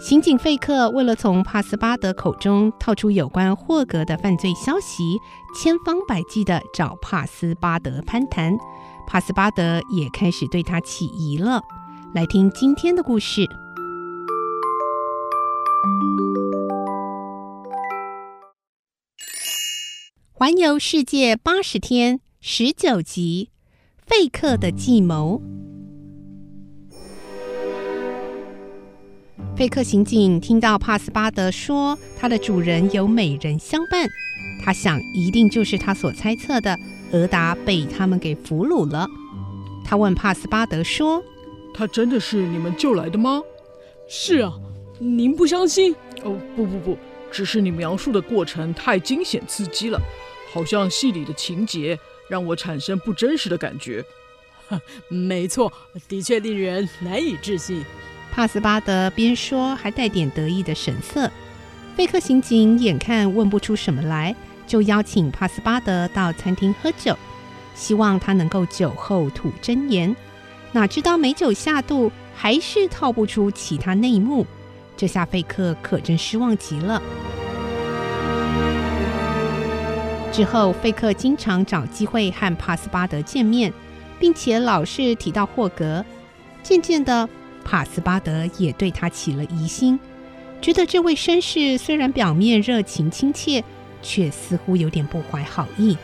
刑警费克为了从帕斯巴德口中套出有关霍格的犯罪消息，千方百计地找帕斯巴德攀谈。帕斯巴德也开始对他起疑了。来听今天的故事。环游世界八十天，十九集，费克的计谋。费克刑警听到帕斯巴德说他的主人有美人相伴，他想一定就是他所猜测的，俄达被他们给俘虏了。他问帕斯巴德说：“他真的是你们救来的吗？”“是啊，您不相信？”“哦，不不不，只是你描述的过程太惊险刺激了。”好像戏里的情节让我产生不真实的感觉。没错，的确令人难以置信。帕斯巴德边说还带点得意的神色。费克刑警眼看问不出什么来，就邀请帕斯巴德到餐厅喝酒，希望他能够酒后吐真言。哪知道美酒下肚，还是套不出其他内幕。这下费克可真失望极了。之后，费克经常找机会和帕斯巴德见面，并且老是提到霍格。渐渐的，帕斯巴德也对他起了疑心，觉得这位绅士虽然表面热情亲切，却似乎有点不怀好意。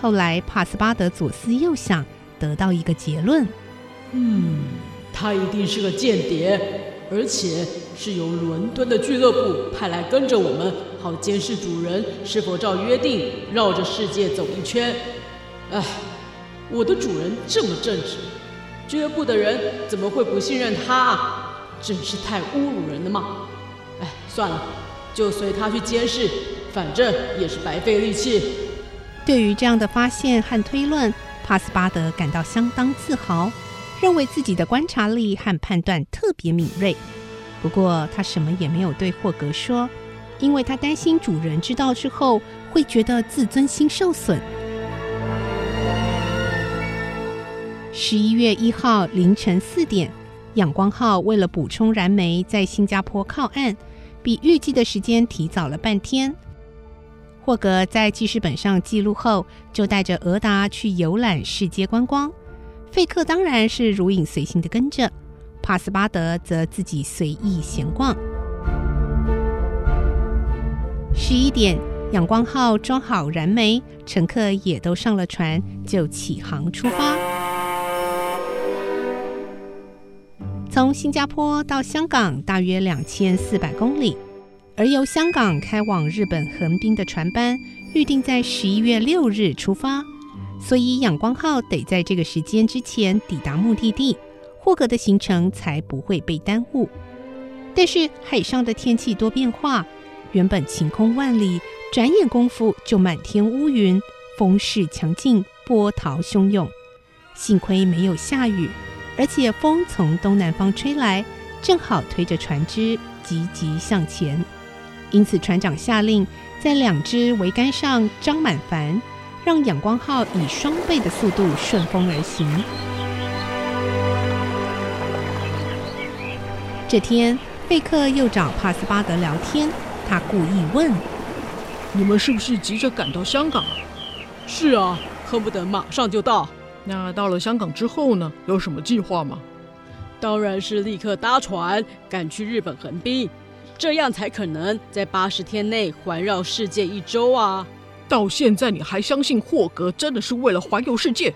后来，帕斯巴德左思右想，得到一个结论：嗯，他一定是个间谍。而且是由伦敦的俱乐部派来跟着我们，好监视主人是否照约定绕着世界走一圈。哎，我的主人这么正直，俱乐部的人怎么会不信任他啊？真是太侮辱人了嘛！哎，算了，就随他去监视，反正也是白费力气。对于这样的发现和推论，帕斯巴德感到相当自豪。认为自己的观察力和判断特别敏锐，不过他什么也没有对霍格说，因为他担心主人知道之后会觉得自尊心受损。十一月一号凌晨四点，阳光号为了补充燃煤，在新加坡靠岸，比预计的时间提早了半天。霍格在记事本上记录后，就带着俄达去游览世界观光。费克当然是如影随形的跟着，帕斯巴德则自己随意闲逛。十一点，阳光号装好燃煤，乘客也都上了船，就启航出发。从新加坡到香港大约两千四百公里，而由香港开往日本横滨的船班预定在十一月六日出发。所以，阳光号得在这个时间之前抵达目的地，霍格的行程才不会被耽误。但是，海上的天气多变化，原本晴空万里，转眼功夫就满天乌云，风势强劲，波涛汹涌。幸亏没有下雨，而且风从东南方吹来，正好推着船只急急向前。因此，船长下令在两只桅杆上张满帆。让阳光号以双倍的速度顺风而行。这天，贝克又找帕斯巴德聊天，他故意问：“你们是不是急着赶到香港？”“是啊，恨不得马上就到。”“那到了香港之后呢？有什么计划吗？”“当然是立刻搭船赶去日本横滨，这样才可能在八十天内环绕世界一周啊！”到现在你还相信霍格真的是为了环游世界？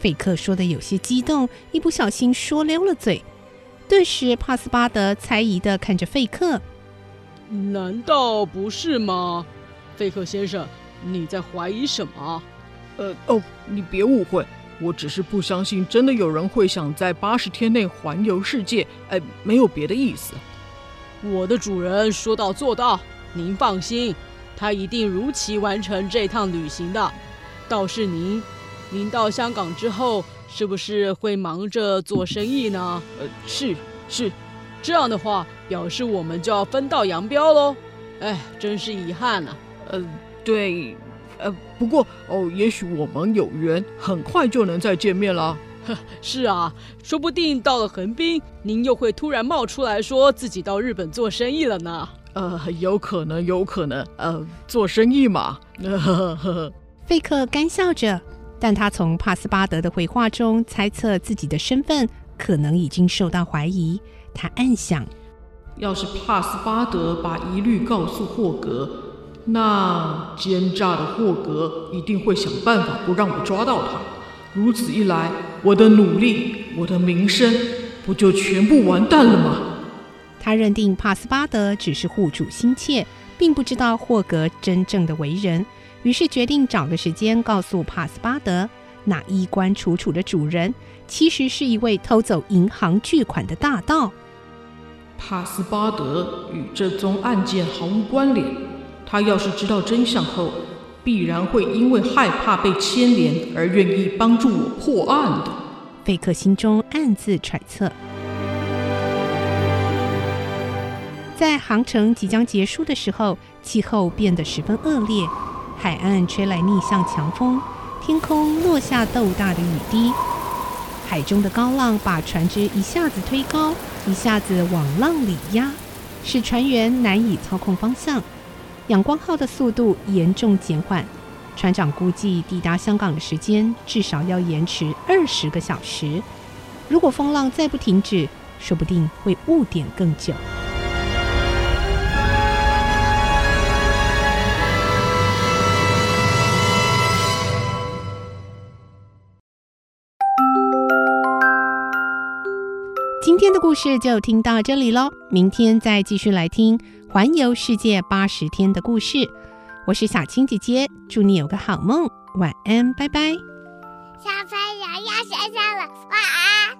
费克说的有些激动，一不小心说溜了嘴。顿时，帕斯巴德猜疑地看着费克：“难道不是吗？费克先生，你在怀疑什么？”“呃，哦，你别误会，我只是不相信真的有人会想在八十天内环游世界。哎，没有别的意思。”“我的主人说到做到，您放心，他一定如期完成这趟旅行的。倒是您，您到香港之后。”是不是会忙着做生意呢？呃，是是，这样的话，表示我们就要分道扬镳喽。哎，真是遗憾啊。呃，对，呃，不过哦，也许我们有缘，很快就能再见面了。是啊，说不定到了横滨，您又会突然冒出来说自己到日本做生意了呢。呃，有可能，有可能。呃，做生意嘛。呵呵呵。费克干笑着。但他从帕斯巴德的回话中猜测自己的身份可能已经受到怀疑。他暗想：要是帕斯巴德把疑虑告诉霍格，那奸诈的霍格一定会想办法不让我抓到他。如此一来，我的努力，我的名声，不就全部完蛋了吗？他认定帕斯巴德只是护主心切，并不知道霍格真正的为人。于是决定找个时间告诉帕斯巴德，那衣冠楚楚的主人其实是一位偷走银行巨款的大盗。帕斯巴德与这宗案件毫无关联，他要是知道真相后，必然会因为害怕被牵连而愿意帮助我破案的。费克心中暗自揣测。在航程即将结束的时候，气候变得十分恶劣。海岸吹来逆向强风，天空落下豆大的雨滴，海中的高浪把船只一下子推高，一下子往浪里压，使船员难以操控方向。阳光号的速度严重减缓，船长估计抵达香港的时间至少要延迟二十个小时。如果风浪再不停止，说不定会误点更久。今天的故事就听到这里喽，明天再继续来听环游世界八十天的故事。我是小青姐姐，祝你有个好梦，晚安，拜拜。小朋友要睡觉了，晚安。